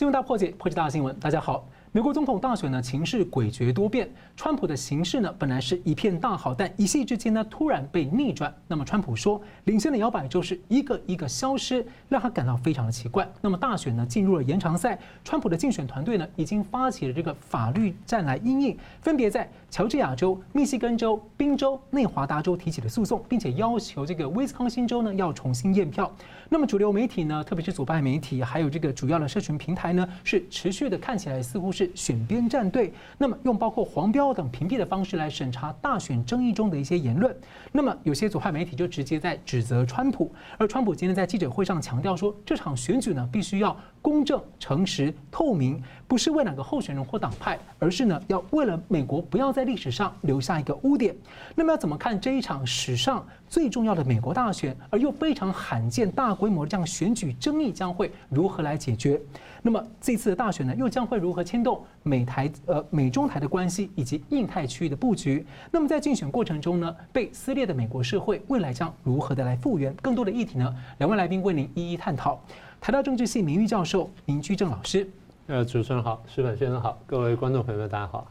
新闻大破解，破解大新闻。大家好。美国总统大选呢，情势诡谲多变。川普的形势呢，本来是一片大好，但一夕之间呢，突然被逆转。那么，川普说，领先的摇摆州是一个一个消失，让他感到非常的奇怪。那么，大选呢，进入了延长赛，川普的竞选团队呢，已经发起了这个法律战来因应，分别在乔治亚州、密西根州、宾州、内华达州提起的诉讼，并且要求这个威斯康星州呢，要重新验票。那么，主流媒体呢，特别是左派媒体，还有这个主要的社群平台呢，是持续的看起来似乎。是选边站队，那么用包括黄标等屏蔽的方式来审查大选争议中的一些言论。那么有些左派媒体就直接在指责川普，而川普今天在记者会上强调说，这场选举呢必须要公正、诚实、透明，不是为哪个候选人或党派，而是呢要为了美国不要在历史上留下一个污点。那么要怎么看这一场史上最重要的美国大选，而又非常罕见大规模的这样选举争议将会如何来解决？那么这次的大选呢，又将会如何牵动美台呃美中台的关系以及印太区域的布局？那么在竞选过程中呢，被撕裂的美国社会未来将如何的来复原？更多的议题呢，两位来宾为您一一探讨。台大政治系名誉教授林居正老师，呃，主持人好，石板先生好，各位观众朋友们大家好。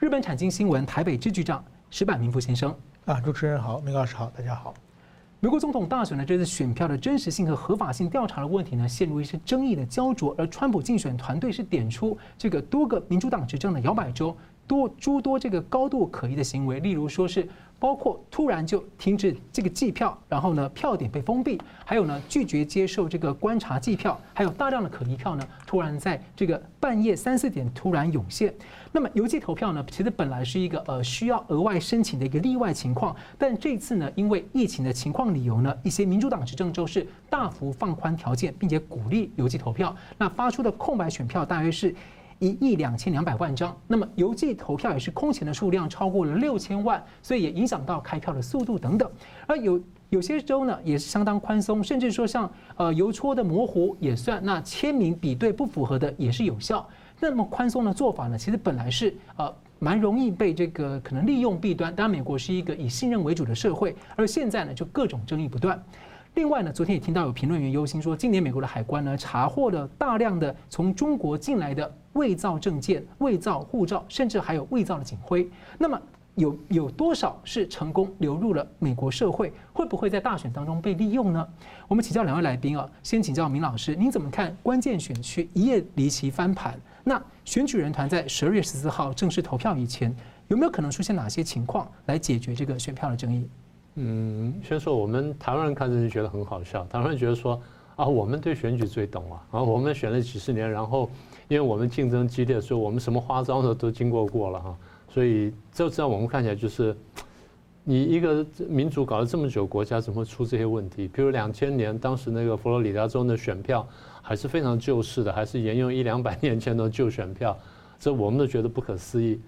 日本产经新闻台北支局长石板明夫先生，啊，主持人好，明老师好，大家好。美国总统大选的这次选票的真实性和合法性调查的问题呢，陷入一些争议的焦灼，而川普竞选团队是点出这个多个民主党执政的摇摆州多诸多这个高度可疑的行为，例如说是。包括突然就停止这个计票，然后呢，票点被封闭，还有呢，拒绝接受这个观察计票，还有大量的可疑票呢，突然在这个半夜三四点突然涌现。那么邮寄投票呢，其实本来是一个呃需要额外申请的一个例外情况，但这次呢，因为疫情的情况理由呢，一些民主党执政州是大幅放宽条件，并且鼓励邮寄投票，那发出的空白选票大约是。一亿两千两百万张，那么邮寄投票也是空前的数量，超过了六千万，所以也影响到开票的速度等等。而有有些州呢也是相当宽松，甚至说像呃邮戳的模糊也算，那签名比对不符合的也是有效。那么宽松的做法呢，其实本来是呃蛮容易被这个可能利用弊端。当然，美国是一个以信任为主的社会，而现在呢就各种争议不断。另外呢，昨天也听到有评论员忧心说，今年美国的海关呢查获了大量的从中国进来的伪造证件、伪造护照，甚至还有伪造的警徽。那么有有多少是成功流入了美国社会？会不会在大选当中被利用呢？我们请教两位来宾啊，先请教明老师，您怎么看关键选区一夜离奇翻盘？那选举人团在十二月十四号正式投票以前，有没有可能出现哪些情况来解决这个选票的争议？嗯，先说我们台湾人看着就觉得很好笑。台湾人觉得说啊，我们对选举最懂啊，啊，我们选了几十年，然后因为我们竞争激烈，所以我们什么花招呢都经过过了哈。所以这在我们看起来就是，你一个民主搞了这么久，国家怎么会出这些问题？比如两千年当时那个佛罗里达州的选票还是非常旧式的，还是沿用一两百年前的旧选票，这我们都觉得不可思议。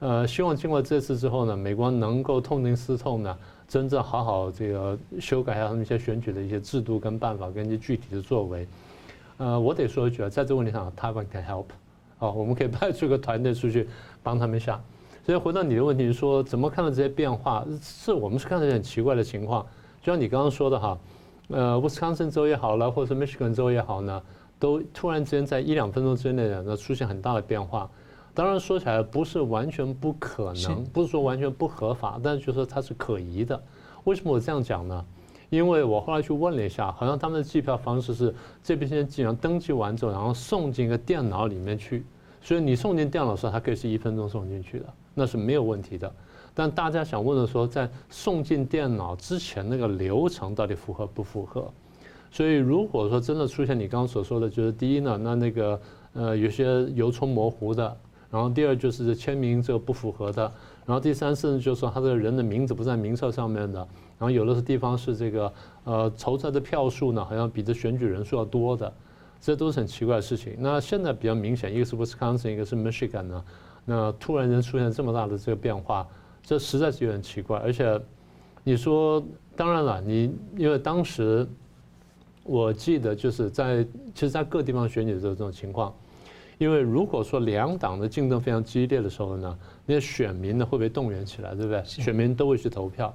呃，希望经过这次之后呢，美国能够痛定思痛呢。真正好好这个修改一下他们一些选举的一些制度跟办法跟一些具体的作为，呃，我得说一句啊，在这个问题上，Taiwan can help，啊，我们可以派出一个团队出去帮他们一下。所以回到你的问题，说怎么看到这些变化？是我们是看到一些很奇怪的情况，就像你刚刚说的哈，呃，威斯康星州也好了，或者是 Michigan 州也好呢，都突然之间在一两分钟之内呢，出现很大的变化。当然说起来不是完全不可能，不是说完全不合法，但是就说它是可疑的。为什么我这样讲呢？因为我后来去问了一下，好像他们的计票方式是这边先既然登记完之后，然后送进一个电脑里面去，所以你送进电脑的时候，它可以是一分钟送进去的，那是没有问题的。但大家想问的说，在送进电脑之前那个流程到底符合不符合？所以如果说真的出现你刚刚所说的，就是第一呢，那那个呃有些邮戳模糊的。然后第二就是签名这个不符合的，然后第三甚至就是说他这个人的名字不在名册上面的，然后有的是地方是这个呃投出来的票数呢好像比这选举人数要多的，这都是很奇怪的事情。那现在比较明显，一个是 Wisconsin，一个是 Michigan 呢，那突然间出现这么大的这个变化，这实在是有点奇怪。而且你说当然了，你因为当时我记得就是在其实，在各地方选举的这种情况。因为如果说两党的竞争非常激烈的时候呢，那些选民呢会被动员起来，对不对？选民都会去投票。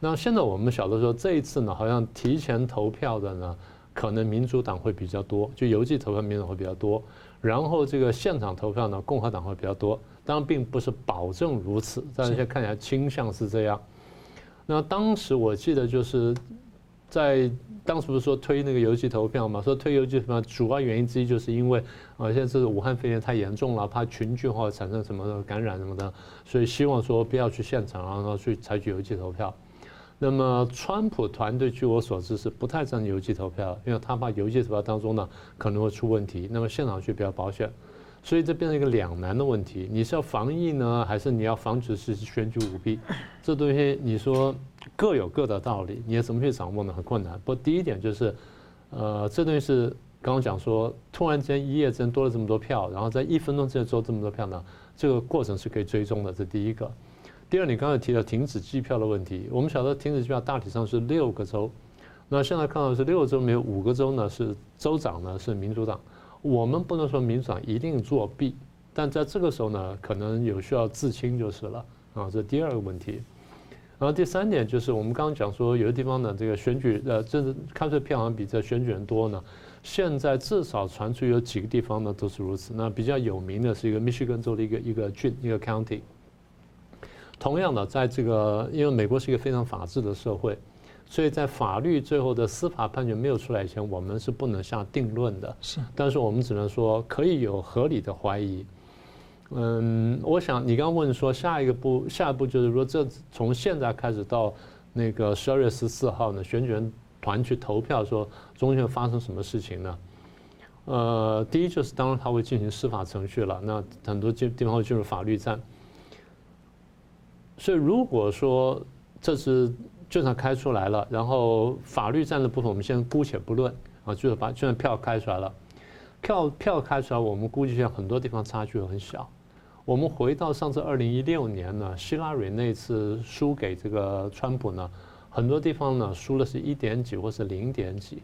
那现在我们晓得说，这一次呢，好像提前投票的呢，可能民主党会比较多，就邮寄投票民主党会比较多，然后这个现场投票呢，共和党会比较多。当然并不是保证如此，但是现在看起来倾向是这样。那当时我记得就是在当时不是说推那个邮寄投票嘛？说推邮寄投票主要原因之一就是因为啊，现在是武汉肺炎太严重了，怕群聚或者产生什么的感染什么的，所以希望说不要去现场，然后去采取邮寄投票。那么，川普团队据我所知是不太赞成邮寄投票，因为他怕邮寄投票当中呢可能会出问题。那么现场去比较保险，所以这变成一个两难的问题：你是要防疫呢，还是你要防止是选举舞弊？这东西你说各有各的道理，你怎么去掌握呢？很困难。不第一点就是，呃，这东西是刚刚讲说，突然间一夜之间多了这么多票，然后在一分钟之内做这么多票呢，这个过程是可以追踪的。这第一个。第二，你刚才提到停止计票的问题，我们晓得停止计票大体上是六个州，那现在看到是六个州，没有五个州呢是州长呢是民主党，我们不能说民主党一定作弊，但在这个时候呢，可能有需要自清就是了啊，这第二个问题。然后第三点就是我们刚刚讲说，有的地方呢这个选举呃，这是开出票好像比这选举人多呢，现在至少传出有几个地方呢都是如此，那比较有名的是一个密歇根州的一个一个郡一个 county。同样的，在这个，因为美国是一个非常法治的社会，所以在法律最后的司法判决没有出来以前，我们是不能下定论的。是，但是我们只能说可以有合理的怀疑。嗯，我想你刚刚问说下一个步，下一步就是说，这从现在开始到那个十二月十四号呢，选举人团去投票，说中间发生什么事情呢？呃，第一就是当然他会进行司法程序了，那很多地地方会进入法律战。所以，如果说这次就算开出来了，然后法律战的部分我们先姑且不论啊，就是把就算票开出来了，票票开出来，我们估计现在很多地方差距很小。我们回到上次二零一六年呢，希拉蕊那次输给这个川普呢，很多地方呢输的是一点几或是零点几。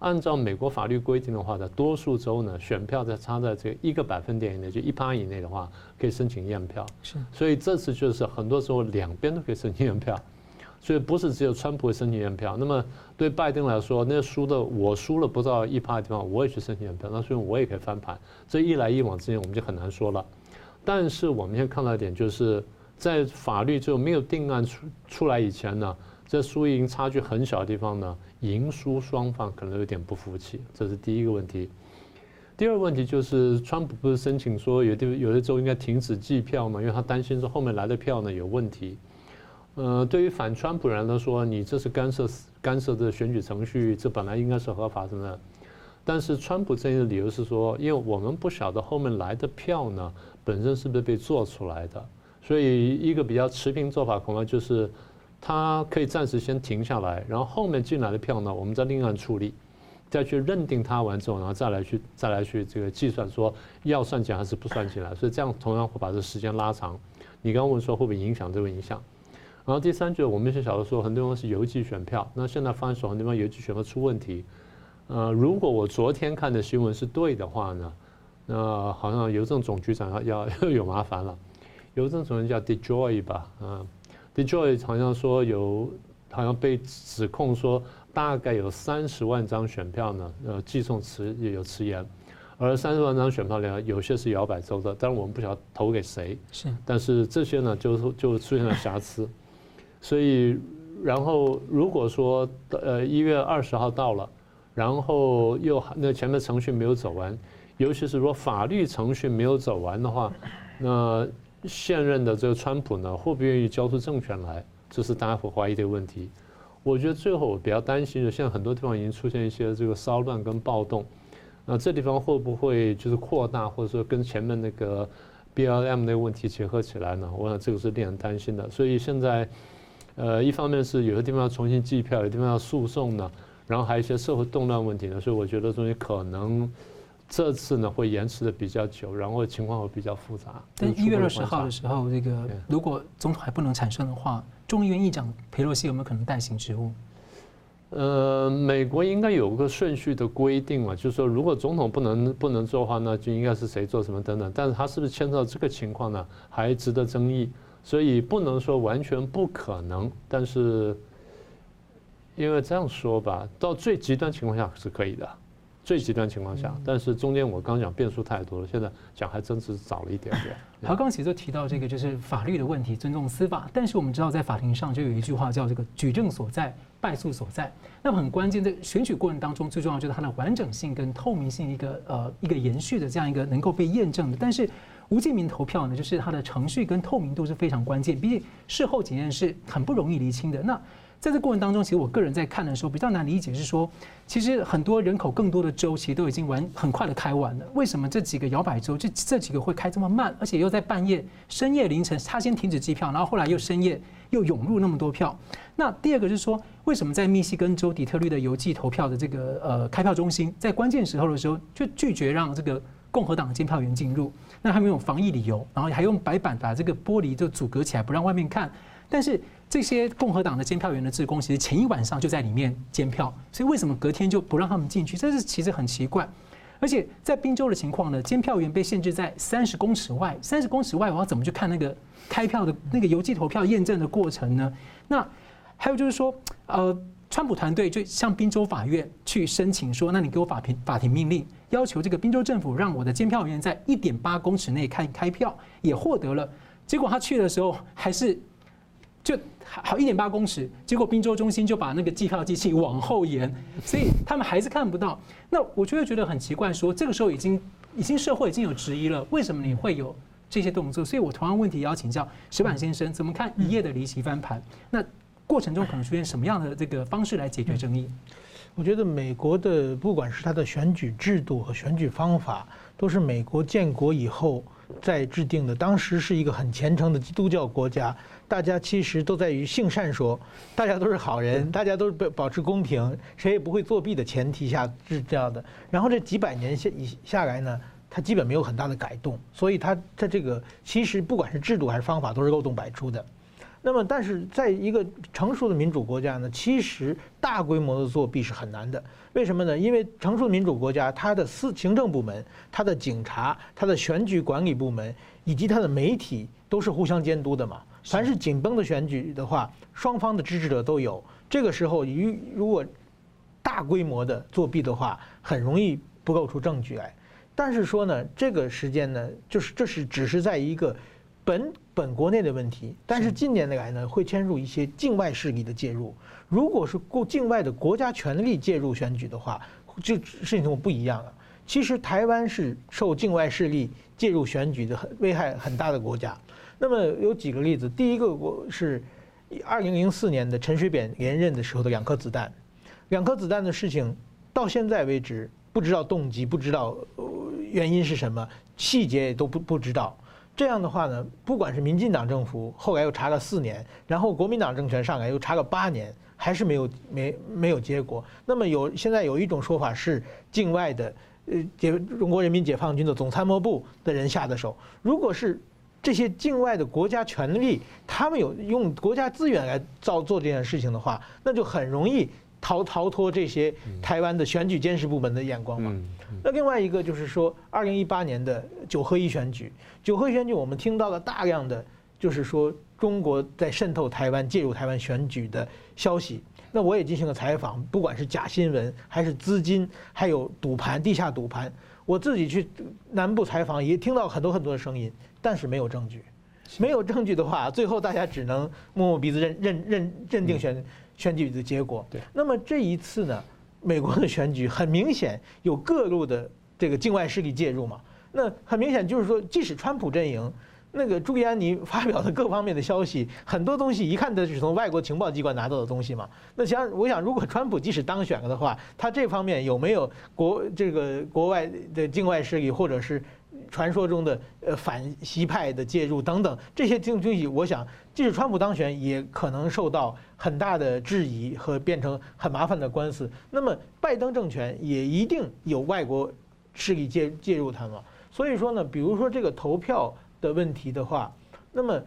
按照美国法律规定的话呢，多数州呢选票在差在这个一个百分点以内，就一趴以内的话，可以申请验票。是，所以这次就是很多时候两边都可以申请验票，所以不是只有川普会申请验票。那么对拜登来说，那输的我输了不到一趴的地方，我也去申请验票，那所以我也可以翻盘。这一来一往之间，我们就很难说了。但是我们现在看到一点，就是在法律就没有定案出出来以前呢，在输赢差距很小的地方呢。赢输双方可能有点不服气，这是第一个问题。第二个问题就是，川普不是申请说有的有的州应该停止计票嘛？因为他担心说后面来的票呢有问题。呃，对于反川普人来说，你这是干涉干涉的选举程序，这本来应该是合法的。但是川普这样的理由是说，因为我们不晓得后面来的票呢本身是不是被做出来的，所以一个比较持平做法恐怕就是。他可以暂时先停下来，然后后面进来的票呢，我们再另案处理，再去认定它完之后，然后再来去再来去这个计算说要算进还是不算进来，所以这样同样会把这时间拉长。你刚问说会不会影响这个影响？然后第三就是我们是晓得说很多地方是邮寄选票，那现在发现说很多地方邮寄选票出问题。呃，如果我昨天看的新闻是对的话呢，那好像邮政总局长要要有麻烦了。邮政总局叫 DeJoy 吧，嗯。DeJoy 好像说有，好像被指控说大概有三十万张选票呢，呃，寄送迟也有迟延，而三十万张选票里有些是摇摆州的，但是我们不晓得投给谁，是，但是这些呢就就出现了瑕疵，所以然后如果说呃一月二十号到了，然后又那前面程序没有走完，尤其是说法律程序没有走完的话，那。现任的这个川普呢，会不会愿意交出政权来？这是大家会怀疑的问题。我觉得最后我比较担心的，现在很多地方已经出现一些这个骚乱跟暴动，那这地方会不会就是扩大，或者说跟前面那个 BLM 那个问题结合起来呢？我想这个是令人担心的。所以现在，呃，一方面是有的地方要重新计票，有的地方要诉讼呢，然后还有一些社会动乱问题呢，所以我觉得东西可能。这次呢会延迟的比较久，然后情况会比较复杂。但一月二十号的时候，这个如果总统还不能产生的话，众议院议长佩洛西有没有可能代行职务？呃，美国应该有个顺序的规定嘛，就是说如果总统不能不能做的话，那就应该是谁做什么等等。但是他是不是牵涉到这个情况呢？还值得争议，所以不能说完全不可能，但是。因为这样说吧，到最极端情况下是可以的。最极端情况下，但是中间我刚讲变数太多了，现在讲还真是早了一点点。他刚其实就提到这个就是法律的问题，尊重司法。但是我们知道，在法庭上就有一句话叫这个“举证所在，败诉所在”。那么很关键，在选举过程当中，最重要就是它的完整性跟透明性一个呃一个延续的这样一个能够被验证的。但是无记名投票呢，就是它的程序跟透明度是非常关键，毕竟事后检验是很不容易厘清的。那在这过程当中，其实我个人在看的时候比较难理解，是说，其实很多人口更多的州其实都已经完很快的开完了，为什么这几个摇摆州这这几个会开这么慢，而且又在半夜、深夜凌晨，他先停止计票，然后后来又深夜又涌入那么多票。那第二个是说，为什么在密西根州底特律的邮寄投票的这个呃开票中心，在关键时候的时候就拒绝让这个共和党的监票员进入？那他们用防疫理由，然后还用白板把这个玻璃就阻隔起来，不让外面看。但是这些共和党的监票员的职工，其实前一晚上就在里面监票，所以为什么隔天就不让他们进去？这是其实很奇怪。而且在宾州的情况呢，监票员被限制在三十公尺外，三十公尺外我要怎么去看那个开票的那个邮寄投票验证的过程呢？那还有就是说，呃，川普团队就向宾州法院去申请说，那你给我法庭法庭命令，要求这个宾州政府让我的监票员在一点八公尺内开开票，也获得了。结果他去的时候还是。就好一点八公尺，结果宾州中心就把那个计票机器往后延，所以他们还是看不到。那我就会觉得很奇怪，说这个时候已经已经社会已经有质疑了，为什么你会有这些动作？所以我同样问题要请教石板先生，怎么看一夜的离席翻盘？那过程中可能出现什么样的这个方式来解决争议？我觉得美国的不管是它的选举制度和选举方法，都是美国建国以后在制定的。当时是一个很虔诚的基督教国家。大家其实都在于性善说，大家都是好人，大家都是保保持公平，谁也不会作弊的前提下是这样的。然后这几百年下以下来呢，它基本没有很大的改动，所以它它这个其实不管是制度还是方法都是漏洞百出的。那么，但是在一个成熟的民主国家呢，其实大规模的作弊是很难的。为什么呢？因为成熟的民主国家，它的司行政部门、它的警察、它的选举管理部门以及它的媒体都是互相监督的嘛。凡是紧绷的选举的话，双方的支持者都有。这个时候，如如果大规模的作弊的话，很容易不够出证据来。但是说呢，这个时间呢，就是这是只是在一个本本国内的问题。但是近年来呢，会牵入一些境外势力的介入。如果是过境外的国家权力介入选举的话，就事情就不一样了。其实台湾是受境外势力介入选举的很危害很大的国家。那么有几个例子，第一个我是二零零四年的陈水扁连任的时候的两颗子弹，两颗子弹的事情到现在为止不知道动机，不知道原因是什么，细节也都不不知道。这样的话呢，不管是民进党政府后来又查了四年，然后国民党政权上来又查了八年，还是没有没没有结果。那么有现在有一种说法是境外的呃解中国人民解放军的总参谋部的人下的手，如果是。这些境外的国家权力，他们有用国家资源来造做这件事情的话，那就很容易逃逃脱这些台湾的选举监视部门的眼光嘛。那另外一个就是说，二零一八年的九合一选举，九合一选举我们听到了大量的就是说中国在渗透台湾、介入台湾选举的消息。那我也进行了采访，不管是假新闻，还是资金，还有赌盘、地下赌盘，我自己去南部采访也听到很多很多的声音。但是没有证据，没有证据的话，最后大家只能摸摸鼻子认认认认定选选举的结果。对，那么这一次呢，美国的选举很明显有各路的这个境外势力介入嘛。那很明显就是说，即使川普阵营那个朱利安尼发表的各方面的消息，很多东西一看都是从外国情报机关拿到的东西嘛。那想我想，如果川普即使当选了的话，他这方面有没有国这个国外的境外势力或者是？传说中的呃反西派的介入等等这些东西，我想即使川普当选，也可能受到很大的质疑和变成很麻烦的官司。那么拜登政权也一定有外国势力介介入他嘛。所以说呢，比如说这个投票的问题的话，那么。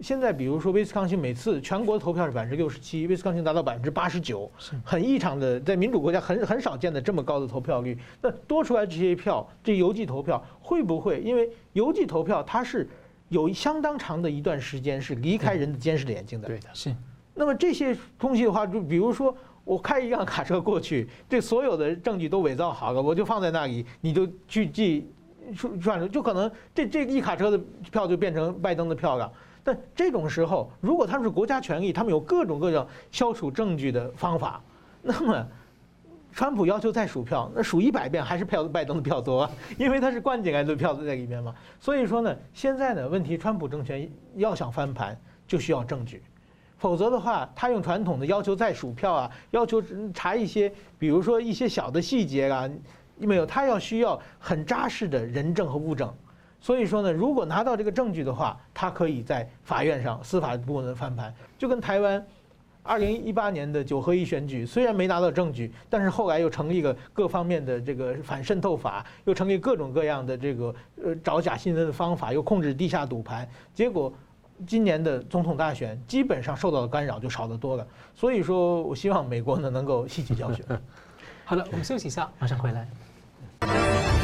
现在，比如说威斯康星，每次全国投票是百分之六十七，威斯康星达到百分之八十九，很异常的，在民主国家很很少见的这么高的投票率。那多出来这些票，这邮寄投票会不会？因为邮寄投票它是有相当长的一段时间是离开人的监视的眼睛的。对的，是。那么这些东西的话，就比如说我开一辆卡车过去，这所有的证据都伪造好了，我就放在那里，你就去寄算了，就可能这这一卡车的票就变成拜登的票了。但这种时候，如果他们是国家权力，他们有各种各样消除证据的方法，那么，川普要求再数票，那数一百遍还是票拜登的票多，因为他是灌进来的票子在里面嘛。所以说呢，现在呢问题，川普政权要想翻盘，就需要证据。否则的话，他用传统的要求再数票啊，要求查一些，比如说一些小的细节啊，没有，他要需要很扎实的人证和物证。所以说呢，如果拿到这个证据的话，他可以在法院上司法部门翻盘，就跟台湾二零一八年的九合一选举，虽然没拿到证据，但是后来又成立了各方面的这个反渗透法，又成立各种各样的这个呃找假新闻的方法，又控制地下赌盘，结果。今年的总统大选基本上受到的干扰就少得多了，所以说我希望美国呢能够吸取教训。好了，我们休息一下，马上回来。Thank you.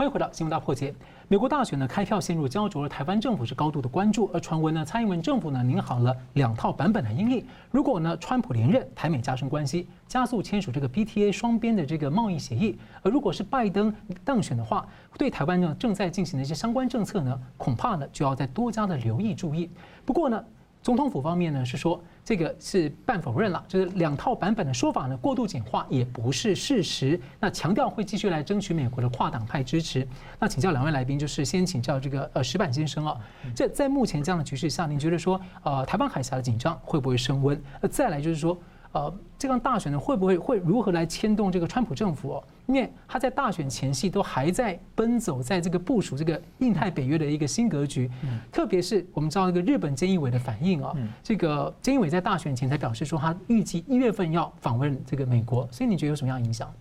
欢迎回到《新闻大破解》。美国大选呢开票陷入胶着，而台湾政府是高度的关注。而传闻呢，蔡英文政府呢拟好了两套版本的因应。如果呢川普连任，台美加深关系，加速签署这个 BTA 双边的这个贸易协议；而如果是拜登当选的话，对台湾呢正在进行的一些相关政策呢，恐怕呢就要再多加的留意注意。不过呢。总统府方面呢是说，这个是半否认了，就是两套版本的说法呢过度简化也不是事实。那强调会继续来争取美国的跨党派支持。那请教两位来宾，就是先请教这个呃石板先生啊，这在目前这样的局势下，您觉得说呃台湾海峡的紧张会不会升温？呃再来就是说。呃，这场大选呢，会不会会如何来牵动这个川普政府哦？因为他在大选前夕都还在奔走，在这个部署这个印太北约的一个新格局。特别是我们知道那个日本菅义伟的反应啊，这个菅义伟在大选前才表示说，他预计一月份要访问这个美国，所以你觉得有什么样影响？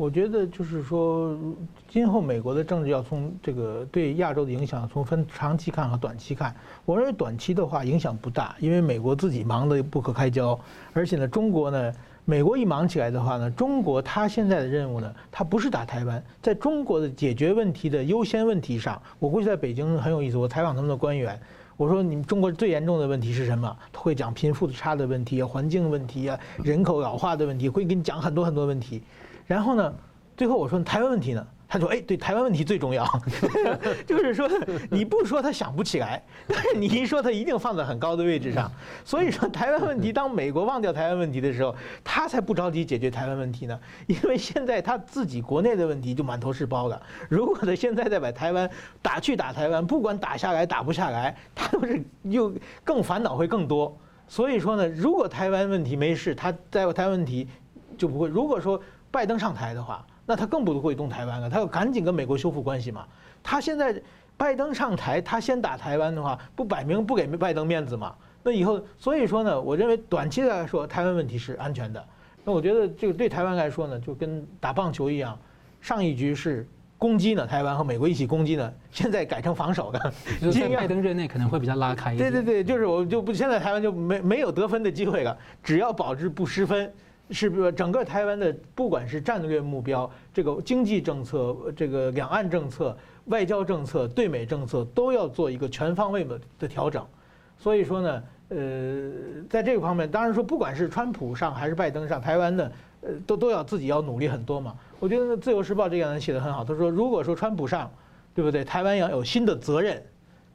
我觉得就是说，今后美国的政治要从这个对亚洲的影响，从分长期看和短期看。我认为短期的话影响不大，因为美国自己忙得不可开交，而且呢，中国呢，美国一忙起来的话呢，中国它现在的任务呢，它不是打台湾，在中国的解决问题的优先问题上，我估计在北京很有意思。我采访他们的官员，我说你们中国最严重的问题是什么？他会讲贫富差的问题啊，环境问题啊，人口老化的问题，会跟你讲很多很多问题。然后呢，最后我说台湾问题呢？他说：“哎，对，台湾问题最重要，就是说你不说他想不起来，但是你一说他一定放在很高的位置上。所以说台湾问题，当美国忘掉台湾问题的时候，他才不着急解决台湾问题呢。因为现在他自己国内的问题就满头是包了。如果他现在再把台湾打去打台湾，不管打下来打不下来，他都是又更烦恼会更多。所以说呢，如果台湾问题没事，他在台湾问题就不会。如果说。”拜登上台的话，那他更不会动台湾了，他要赶紧跟美国修复关系嘛。他现在拜登上台，他先打台湾的话，不摆明不给拜登面子嘛？那以后，所以说呢，我认为短期来说，台湾问题是安全的。那我觉得这个对台湾来说呢，就跟打棒球一样，上一局是攻击呢，台湾和美国一起攻击呢，现在改成防守的。就是拜登任内可能会比较拉开一点。对对对，就是我就不现在台湾就没没有得分的机会了，只要保持不失分。是不是整个台湾的不管是战略目标、这个经济政策、这个两岸政策、外交政策、对美政策都要做一个全方位的的调整。所以说呢，呃，在这个方面，当然说不管是川普上还是拜登上，台湾呢，呃，都都要自己要努力很多嘛。我觉得《自由时报》这样人写得很好，他说如果说川普上，对不对？台湾要有新的责任，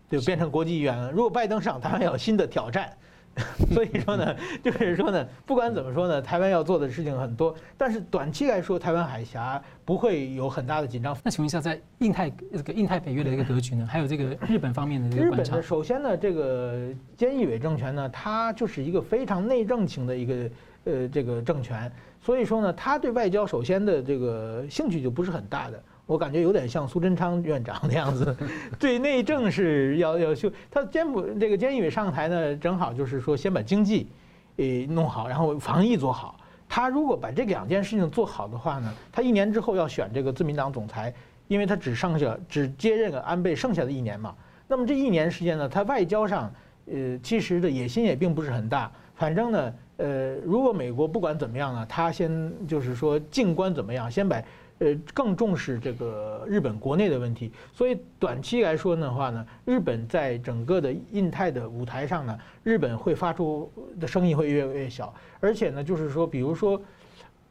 就变成国际议员了；如果拜登上，台湾要有新的挑战。所以说呢，就是说呢，不管怎么说呢，台湾要做的事情很多，但是短期来说，台湾海峡不会有很大的紧张。那请问一下，在印太这个印太北约的一个格局呢，还有这个日本方面的这个观察。日本呢，首先呢，这个菅义伟政权呢，它就是一个非常内政型的一个呃这个政权，所以说呢，他对外交首先的这个兴趣就不是很大的。我感觉有点像苏贞昌院长那样子，对内政是要要修。他菅普这个菅义伟上台呢，正好就是说先把经济，呃弄好，然后防疫做好。他如果把这两件事情做好的话呢，他一年之后要选这个自民党总裁，因为他只剩下只接任了安倍剩下的一年嘛。那么这一年时间呢，他外交上，呃，其实的野心也并不是很大。反正呢，呃，如果美国不管怎么样呢，他先就是说，静观怎么样，先把呃更重视这个日本国内的问题。所以短期来说的话呢，日本在整个的印太的舞台上呢，日本会发出的声音会越来越小。而且呢，就是说，比如说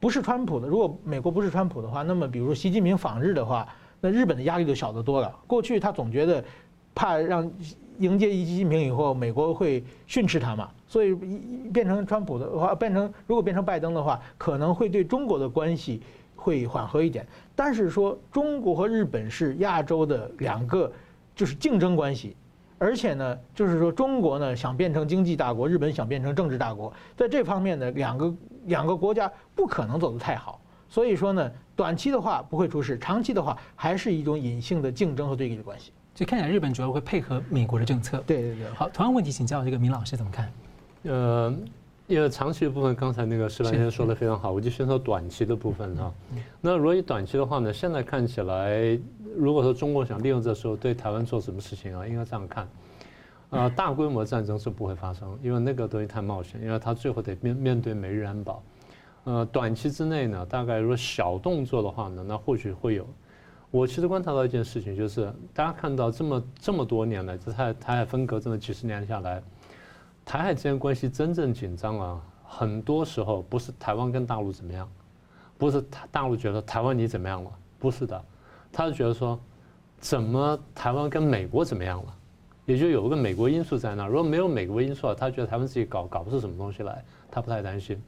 不是川普的，如果美国不是川普的话，那么比如习近平访日的话，那日本的压力就小得多了。过去他总觉得怕让。迎接习近平以后，美国会训斥他嘛？所以变成川普的话，变成如果变成拜登的话，可能会对中国的关系会缓和一点。但是说中国和日本是亚洲的两个就是竞争关系，而且呢，就是说中国呢想变成经济大国，日本想变成政治大国，在这方面呢，两个两个国家不可能走得太好。所以说呢，短期的话不会出事，长期的话还是一种隐性的竞争和对立的关系。就看起来日本主要会配合美国的政策。对对对。好，同样问题请教这个明老师怎么看？呃，因为长期的部分，刚才那个石兰先生说的非常好，我就先说短期的部分哈。那如果以短期的话呢，现在看起来，如果说中国想利用这时候对台湾做什么事情啊，应该这样看。呃，大规模战争是不会发生，因为那个东西太冒险，因为他最后得面面对美日安保。呃，短期之内呢，大概如果小动作的话呢，那或许会有。我其实观察到一件事情，就是大家看到这么这么多年来，这台台海分隔这么几十年下来，台海之间关系真正紧张啊，很多时候不是台湾跟大陆怎么样，不是台大陆觉得台湾你怎么样了，不是的，他是觉得说，怎么台湾跟美国怎么样了，也就有一个美国因素在那儿。如果没有美国因素啊，他觉得台湾自己搞搞不出什么东西来，他不太担心。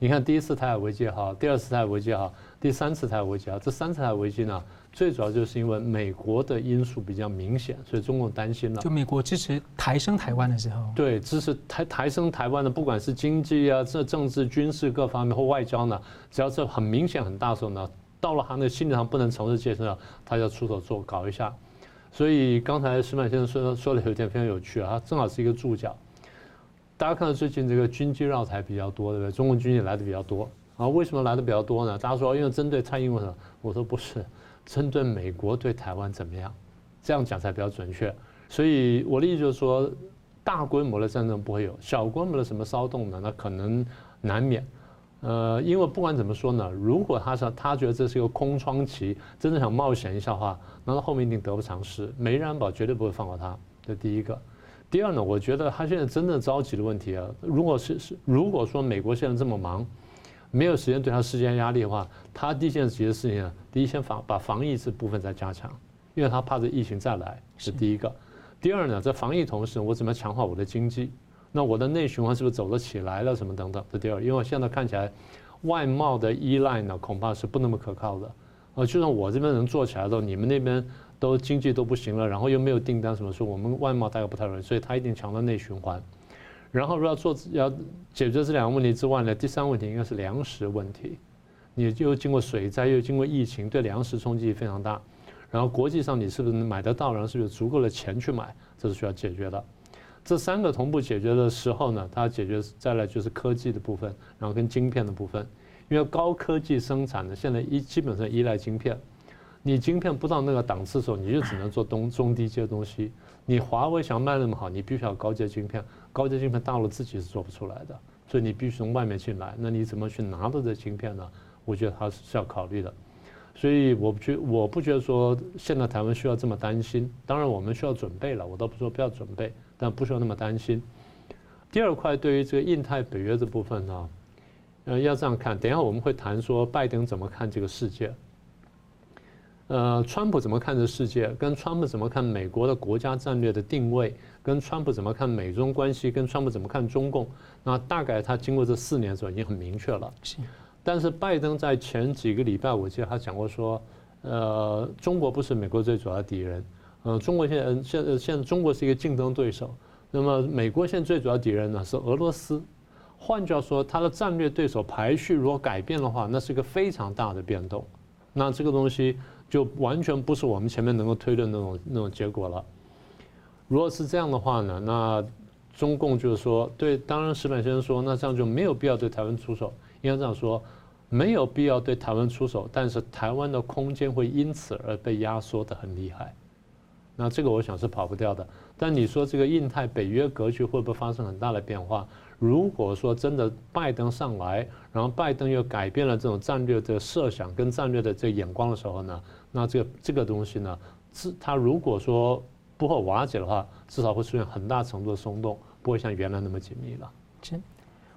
你看第一次台海危机也好，第二次台海危机也好，第三次台海危机啊，这三次台海危机呢？最主要就是因为美国的因素比较明显，所以中共担心了。就美国支持台升台湾的时候，对，支持台台升台湾的，不管是经济啊、这政治、军事各方面或外交呢，只要是很明显很大的时候呢，到了他的心理上不能承受界限了，他就要出手做搞一下。所以刚才石满先生说说的有一点非常有趣啊，他正好是一个注脚。大家看到最近这个军机绕台比较多，对不对？中共军机来的比较多啊，为什么来的比较多呢？大家说因为针对蔡英文，我说不是。针对美国对台湾怎么样？这样讲才比较准确。所以我的意思就是说，大规模的战争不会有，小规模的什么骚动呢？那可能难免。呃，因为不管怎么说呢，如果他说他觉得这是一个空窗期，真的想冒险一下的话，那他后面一定得不偿失。美日安保绝对不会放过他。这第一个。第二呢，我觉得他现在真正着急的问题啊，如果是是如果说美国现在这么忙。没有时间对他施加压力的话，他第一件急的事情，第一先防把防疫这部分再加强，因为他怕这疫情再来是第一个。第二呢，在防疫同时，我怎么强化我的经济？那我的内循环是不是走得起来了？什么等等？这第二，因为我现在看起来外贸的依赖呢，恐怕是不那么可靠的。呃，就算我这边能做起来的，你们那边都经济都不行了，然后又没有订单，什么说我们外贸大概不太容易，所以他一定强调内循环。然后，如果要做要解决这两个问题之外呢，第三个问题应该是粮食问题。你又经过水灾，又经过疫情，对粮食冲击非常大。然后国际上你是不是能买得到，然后是不是有足够的钱去买，这是需要解决的。这三个同步解决的时候呢，它解决再来就是科技的部分，然后跟晶片的部分。因为高科技生产的现在依基本上依赖晶片，你晶片不到那个档次的时候，你就只能做中中低阶东西。你华为想卖那么好，你必须要高阶晶片。高阶芯片大陆自己是做不出来的，所以你必须从外面进来。那你怎么去拿到这芯片呢？我觉得它是要考虑的。所以我不觉我不觉得说现在台湾需要这么担心。当然我们需要准备了，我倒不说不要准备，但不需要那么担心。第二块对于这个印太北约这部分呢，呃，要这样看。等一下我们会谈说拜登怎么看这个世界。呃，川普怎么看这世界？跟川普怎么看美国的国家战略的定位？跟川普怎么看美中关系？跟川普怎么看中共？那大概他经过这四年之后已经很明确了。是。但是拜登在前几个礼拜，我记得他讲过说，呃，中国不是美国最主要的敌人。呃，中国现在现在现在中国是一个竞争对手。那么美国现在最主要敌人呢是俄罗斯。换句话说，他的战略对手排序如果改变的话，那是一个非常大的变动。那这个东西。就完全不是我们前面能够推论那种那种结果了。如果是这样的话呢，那中共就是说，对，当然石板先生说，那这样就没有必要对台湾出手。应该这样说，没有必要对台湾出手，但是台湾的空间会因此而被压缩得很厉害。那这个我想是跑不掉的。但你说这个印太北约格局会不会发生很大的变化？如果说真的拜登上来，然后拜登又改变了这种战略的设想跟战略的这眼光的时候呢，那这个这个东西呢，是他如果说不会瓦解的话，至少会出现很大程度的松动，不会像原来那么紧密了。行，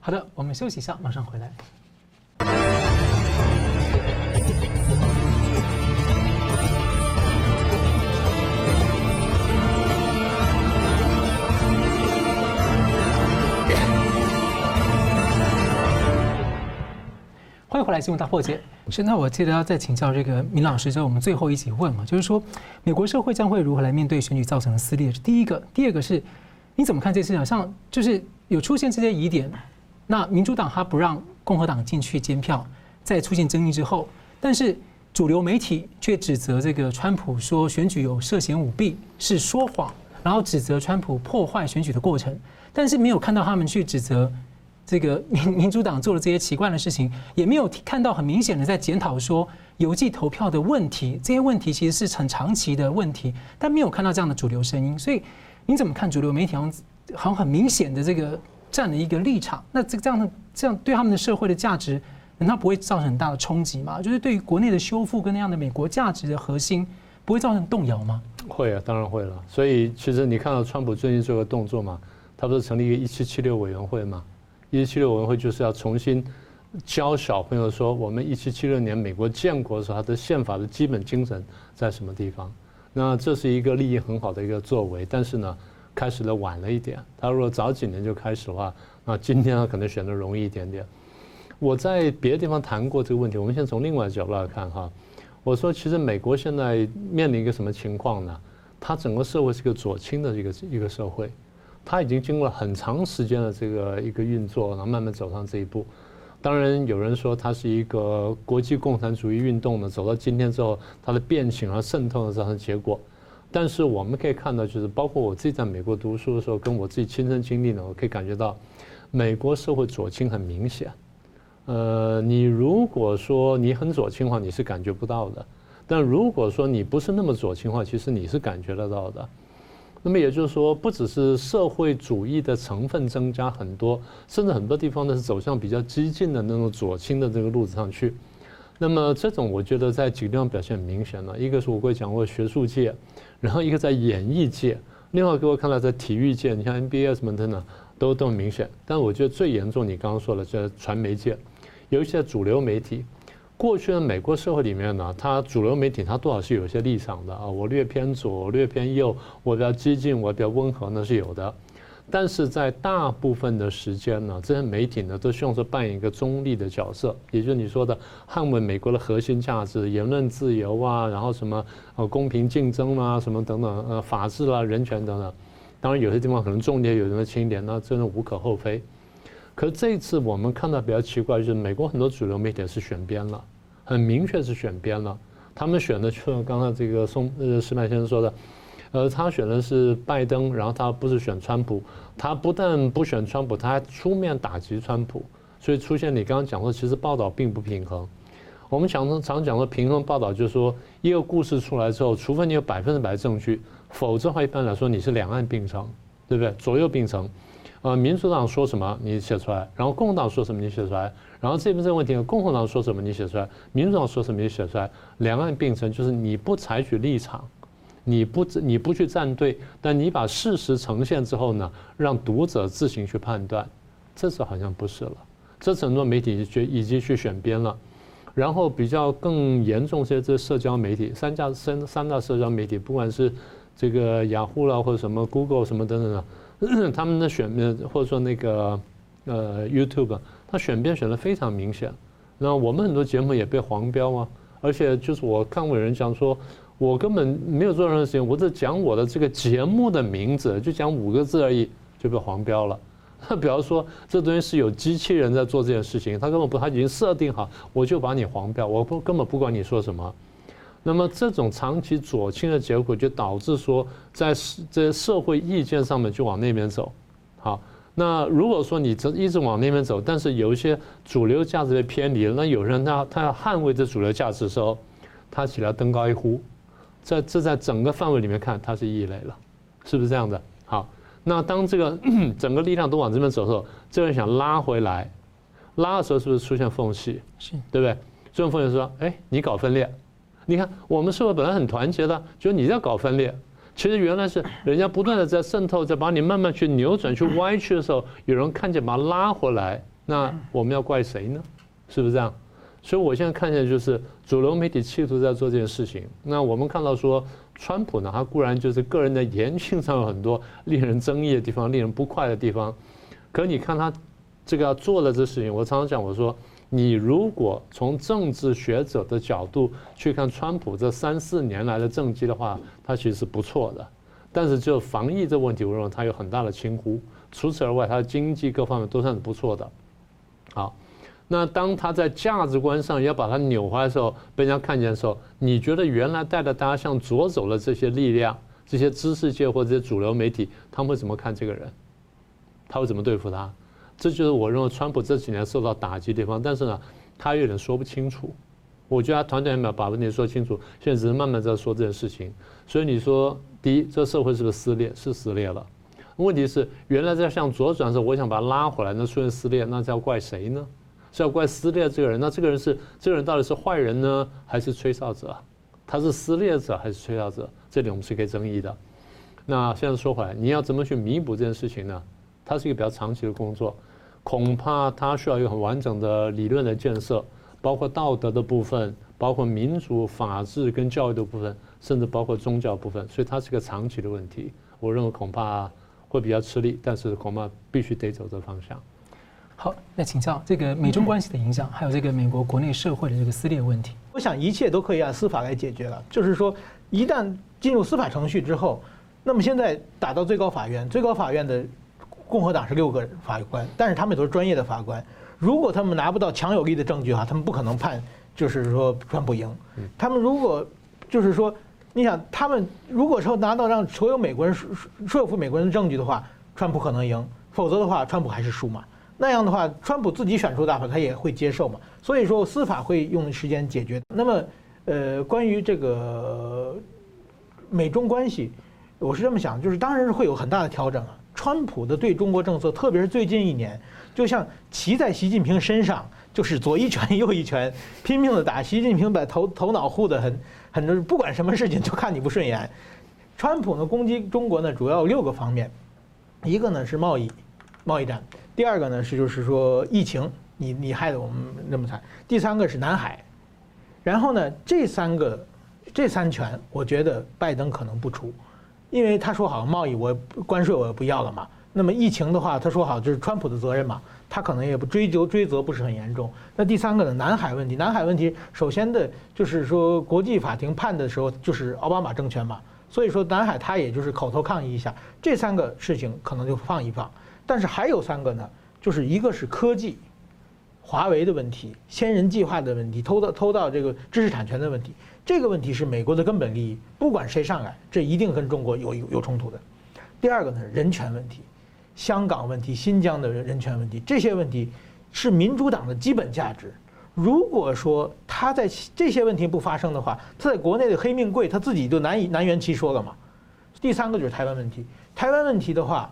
好的，我们休息一下，马上回来。欢迎回来，新闻大破解。是，那我记得要再请教这个明老师，就是我们最后一起问嘛，就是说，美国社会将会如何来面对选举造成的撕裂？是第一个，第二个是，你怎么看这事情？像就是有出现这些疑点，那民主党他不让共和党进去监票，在出现争议之后，但是主流媒体却指责这个川普说选举有涉嫌舞弊，是说谎，然后指责川普破坏选举的过程，但是没有看到他们去指责。这个 民民主党做了这些奇怪的事情，也没有看到很明显的在检讨说邮寄投票的问题。这些问题其实是很长期的问题，但没有看到这样的主流声音。所以你怎么看主流媒体好像很明显的这个站了一个立场？那这这样的这样对他们的社会的价值，难道不会造成很大的冲击吗？就是对于国内的修复跟那样的美国价值的核心，不会造成动摇吗？会啊，当然会了。所以其实你看到川普最近做个动作嘛，他不是成立一个一七七六委员会吗？一七七六委员会就是要重新教小朋友说，我们一七七六年美国建国的时候，它的宪法的基本精神在什么地方？那这是一个利益很好的一个作为，但是呢，开始的晚了一点。他如果早几年就开始的话，那今天他可能选的容易一点点。我在别的地方谈过这个问题，我们先从另外角度来看哈。我说，其实美国现在面临一个什么情况呢？它整个社会是个左倾的一个一个社会。他已经经过了很长时间的这个一个运作，然后慢慢走上这一步。当然，有人说它是一个国际共产主义运动呢，走到今天之后，它的变形和渗透的这样的结果。但是我们可以看到，就是包括我自己在美国读书的时候，跟我自己亲身经历呢，我可以感觉到，美国社会左倾很明显。呃，你如果说你很左倾的话，你是感觉不到的；但如果说你不是那么左倾的话，其实你是感觉得到的。那么也就是说，不只是社会主义的成分增加很多，甚至很多地方呢是走向比较激进的那种左倾的这个路子上去。那么这种我觉得在几个地方表现很明显了，一个是我会讲过学术界，然后一个在演艺界，另外给我看到在体育界，你像 NBA 什么的呢，都都很明显。但我觉得最严重，你刚刚说了，就是传媒界，尤其在主流媒体。过去的美国社会里面呢，它主流媒体它多少是有一些立场的啊，我略偏左，略偏右，我比较激进，我比较温和，那是有的。但是在大部分的时间呢，这些媒体呢都希望说扮演一个中立的角色，也就是你说的捍卫美国的核心价值，言论自由啊，然后什么呃公平竞争啊，什么等等呃法治啦、人权等等。当然有些地方可能重点，有什么轻点，那真的无可厚非。可是这一次我们看到比较奇怪，就是美国很多主流媒体是选边了，很明确是选边了。他们选的，就像刚才这个松呃矢板先生说的，呃，他选的是拜登，然后他不是选川普，他不但不选川普，他还出面打击川普，所以出现你刚刚讲说，其实报道并不平衡。我们常常讲说平衡报道，就是说一个故事出来之后，除非你有百分之百证据，否则的话一般来说你是两岸并成，对不对？左右并成。呃，民主党说什么你写出来，然后共和党说什么你写出来，然后这边这个问题，共和党说什么你写出来，民主党说什么你写出来，两岸并存，就是你不采取立场，你不你不去站队，但你把事实呈现之后呢，让读者自行去判断，这次好像不是了，这次很多媒体就已经去选边了，然后比较更严重些，这社交媒体三家三三大社交媒体，不管是这个雅虎啦或者什么 Google 什么等等的。他们的选面或者说那个呃 YouTube，他选边选的非常明显。那我们很多节目也被黄标啊，而且就是我看过有人讲说，我根本没有做任何事情，我只讲我的这个节目的名字，就讲五个字而已，就被黄标了。那 比方说这东西是有机器人在做这件事情，他根本不，他已经设定好，我就把你黄标，我不根本不管你说什么。那么这种长期左倾的结果，就导致说，在这社会意见上面就往那边走。好，那如果说你这一直往那边走，但是有一些主流价值被偏离了，那有人他他要捍卫这主流价值的时候，他起来登高一呼，在这在整个范围里面看，他是异类了，是不是这样的？好，那当这个 整个力量都往这边走的时候，这个人想拉回来，拉的时候是不是出现缝隙？是，对不对？这种缝隙说，哎，你搞分裂，你看我们社会本来很团结的，就你在搞分裂，其实原来是人家不断的在渗透，在把你慢慢去扭转、去歪曲的时候，有人看见把它拉回来，那我们要怪谁呢？是不是这样？所以我现在看见就是主流媒体企图在做这件事情。那我们看到说。川普呢，他固然就是个人的言行上有很多令人争议的地方，令人不快的地方。可你看他这个要做的这事情，我常常讲，我说你如果从政治学者的角度去看川普这三四年来的政绩的话，他其实是不错的。但是就防疫这问题，我认为他有很大的轻忽。除此而外，他的经济各方面都算是不错的。好。那当他在价值观上要把它扭回来的时候，被人家看见的时候，你觉得原来带着大家向左走的这些力量、这些知识界或者这些主流媒体，他们会怎么看这个人？他会怎么对付他？这就是我认为川普这几年受到打击的地方。但是呢，他有点说不清楚。我觉得他团队也没有把问题说清楚，现在只是慢慢在说这件事情。所以你说，第一，这社会是不是撕裂？是撕裂了。问题是，原来在向左转的时候，我想把它拉回来，那出现撕裂，那要怪谁呢？是要怪撕裂这个人，那这个人是这个人到底是坏人呢，还是吹哨者？他是撕裂者还是吹哨者？这里我们是可以争议的。那现在说回来，你要怎么去弥补这件事情呢？它是一个比较长期的工作，恐怕它需要一个很完整的理论的建设，包括道德的部分，包括民主、法治跟教育的部分，甚至包括宗教部分。所以它是个长期的问题。我认为恐怕会比较吃力，但是恐怕必须得走这方向。好，那请教这个美中关系的影响，还有这个美国国内社会的这个撕裂问题。我想一切都可以按司法来解决了。就是说，一旦进入司法程序之后，那么现在打到最高法院，最高法院的共和党是六个法官，但是他们也都是专业的法官。如果他们拿不到强有力的证据的话，他们不可能判，就是说川普赢。他们如果就是说，你想，他们如果说拿到让所有美国人说说服美国人的证据的话，川普可能赢；否则的话，川普还是输嘛。那样的话，川普自己选出大法，他也会接受嘛。所以说，司法会用时间解决。那么，呃，关于这个美中关系，我是这么想，就是当然是会有很大的调整啊。川普的对中国政策，特别是最近一年，就像骑在习近平身上，就是左一拳右一拳，拼命的打习近平，把头头脑护得很很，不管什么事情就看你不顺眼。川普呢，攻击中国呢，主要六个方面，一个呢是贸易，贸易战。第二个呢是就是说疫情，你你害得我们那么惨。第三个是南海，然后呢这三个这三拳，我觉得拜登可能不出，因为他说好贸易我关税我也不要了嘛。那么疫情的话，他说好就是川普的责任嘛，他可能也不追究追责不是很严重。那第三个呢，南海问题，南海问题首先的就是说国际法庭判的时候就是奥巴马政权嘛，所以说南海他也就是口头抗议一下，这三个事情可能就放一放。但是还有三个呢，就是一个是科技，华为的问题，千人计划的问题，偷到偷到这个知识产权的问题，这个问题是美国的根本利益，不管谁上来，这一定跟中国有有冲突的。第二个呢，人权问题，香港问题，新疆的人人权问题，这些问题是民主党的基本价值。如果说他在这些问题不发生的话，他在国内的黑命贵，他自己就难以难圆其说了嘛。第三个就是台湾问题，台湾问题的话。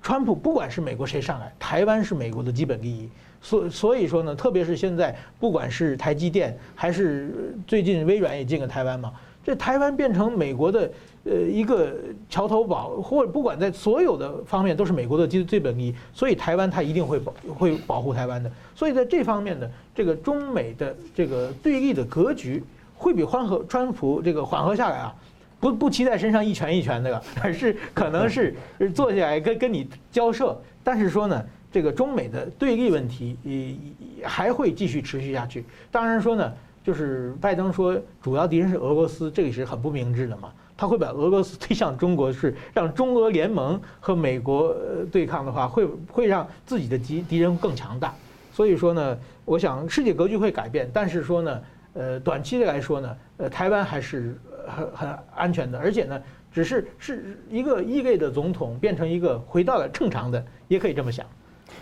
川普不管是美国谁上来，台湾是美国的基本利益，所所以说呢，特别是现在，不管是台积电还是最近微软也进了台湾嘛，这台湾变成美国的呃一个桥头堡，或者不管在所有的方面都是美国的基最本利益，所以台湾它一定会保会保护台湾的，所以在这方面呢，这个中美的这个对立的格局会比缓和川普这个缓和下来啊。不不骑在身上一拳一拳的，而是可能是坐下来跟跟你交涉。但是说呢，这个中美的对立问题也还会继续持续下去。当然说呢，就是拜登说主要敌人是俄罗斯，这个是很不明智的嘛。他会把俄罗斯推向中国，是让中俄联盟和美国对抗的话，会会让自己的敌敌人更强大。所以说呢，我想世界格局会改变，但是说呢，呃，短期的来说呢，呃，台湾还是。很很安全的，而且呢，只是是一个异类的总统变成一个回到了正常的，也可以这么想。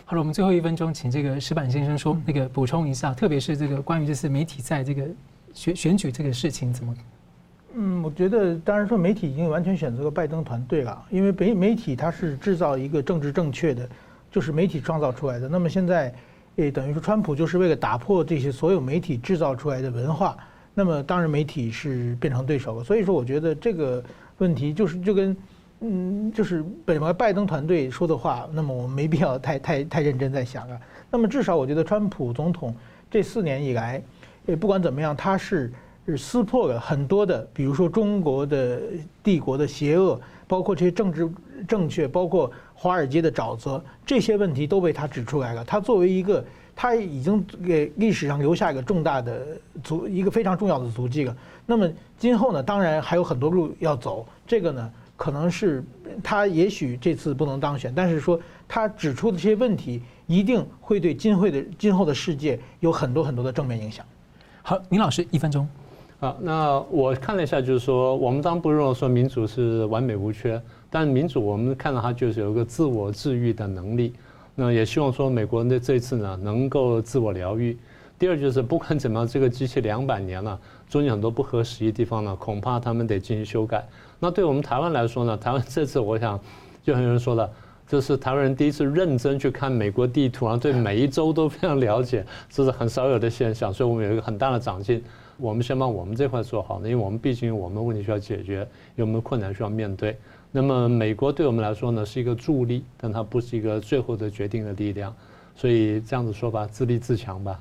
好了，我们最后一分钟，请这个石板先生说那个补充一下，特别是这个关于这次媒体在这个选选举这个事情怎么？嗯，我觉得当然说媒体已经完全选择了拜登团队了，因为媒媒体它是制造一个政治正确的，就是媒体创造出来的。那么现在，诶，等于说川普就是为了打破这些所有媒体制造出来的文化，那么当然媒体是变成对手了。所以说，我觉得这个问题就是就跟，嗯，就是本来拜登团队说的话，那么我们没必要太太太认真在想啊。那么至少我觉得川普总统这四年以来，诶，不管怎么样，他是。是撕破了很多的，比如说中国的帝国的邪恶，包括这些政治正确，包括华尔街的沼泽，这些问题都被他指出来了。他作为一个，他已经给历史上留下一个重大的足，一个非常重要的足迹了。那么今后呢，当然还有很多路要走。这个呢，可能是他也许这次不能当选，但是说他指出的这些问题，一定会对今会的今后的世界有很多很多的正面影响。好，宁老师一分钟。啊，那我看了一下，就是说，我们当然不认为说民主是完美无缺，但民主我们看到它就是有一个自我治愈的能力。那也希望说美国人的这次呢能够自我疗愈。第二就是不管怎么样，这个机器两百年了，中间很多不合时宜地方呢，恐怕他们得进行修改。那对我们台湾来说呢，台湾这次我想就很有人说了，这是台湾人第一次认真去看美国地图，然后对每一州都非常了解，这是很少有的现象，所以我们有一个很大的长进。我们先把我们这块做好，因为我们毕竟我们问题需要解决，有我们困难需要面对。那么美国对我们来说呢，是一个助力，但它不是一个最后的决定的力量。所以这样子说吧，自立自强吧。